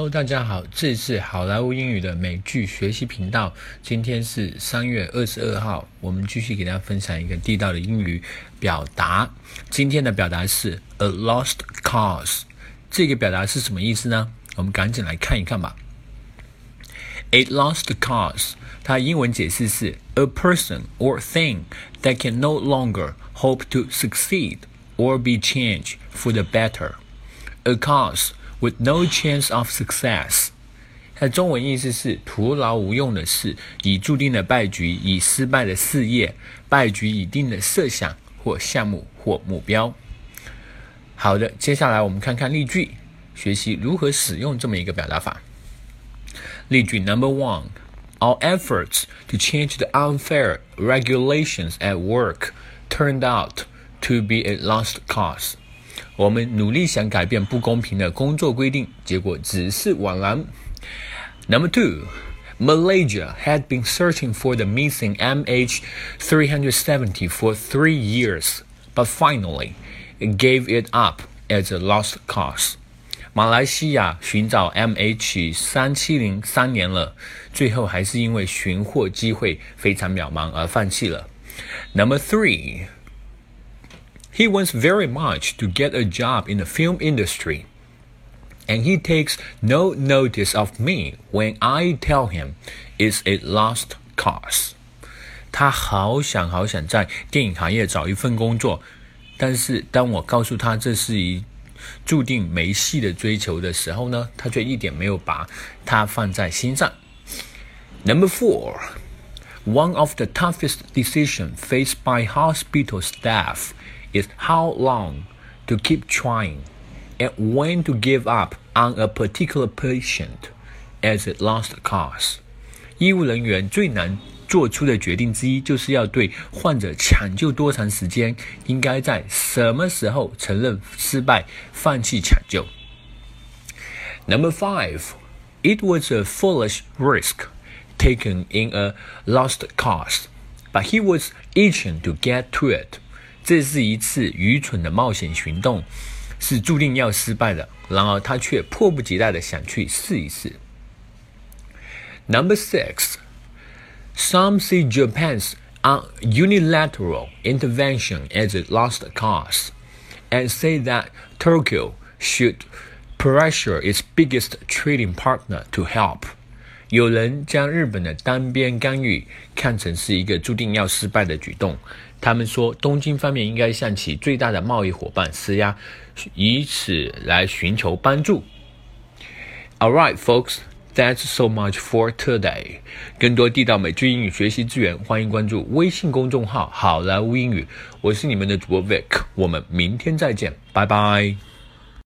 Hello，大家好，这是好莱坞英语的美剧学习频道。今天是三月二十二号，我们继续给大家分享一个地道的英语表达。今天的表达是 a lost cause，这个表达是什么意思呢？我们赶紧来看一看吧。A lost cause，它英文解释是 a person or thing that can no longer hope to succeed or be changed for the better。A cause with no chance of success，它的中文意思是徒劳无用的事，已注定的败局，已失败的事业，败局已定的设想或项目或目标。好的，接下来我们看看例句，学习如何使用这么一个表达法。例句 Number one。Our efforts to change the unfair regulations at work turned out to be a lost cause. 我们努力想改变不公平的工作规定，结果只是枉然。Number two, Malaysia had been searching for the missing MH370 for three years, but finally gave it up as a lost cause. 马来西亚寻找 MH 三七零三年了，最后还是因为寻获机会非常渺茫而放弃了。Number three. He wants very much to get a job in the film industry. And he takes no notice of me when I tell him it's a lost cause. 他好想好想在电影行业找一份工作，但是当我告诉他这是一注定没戏的追求的时候呢，他却一点没有把它放在心上。Number four, one of the toughest decisions faced by hospital staff is how long to keep trying and when to give up on a particular patient as a lost cause。医务人员最难做出的决定之一，就是要对患者抢救多长时间，应该在什么时候承认失败，放弃抢救。Number five, it was a foolish risk taken in a lost cause, but he was itching to get to it. 这是一次愚蠢的冒险行动，是注定要失败的。然而他却迫不及待的想去试一试。Number six, some see Japan's unilateral intervention as a lost cause, and say that Tokyo should pressure its biggest trading partner to help. 有人将日本的单边干预看成是一个注定要失败的举动。他们说，东京方面应该向其最大的贸易伙伴施压，以此来寻求帮助。All right, folks, that's so much for today. 更多地道美剧英语学习资源，欢迎关注微信公众号“好莱坞英语”。我是你们的主播 Vic，我们明天再见，拜拜。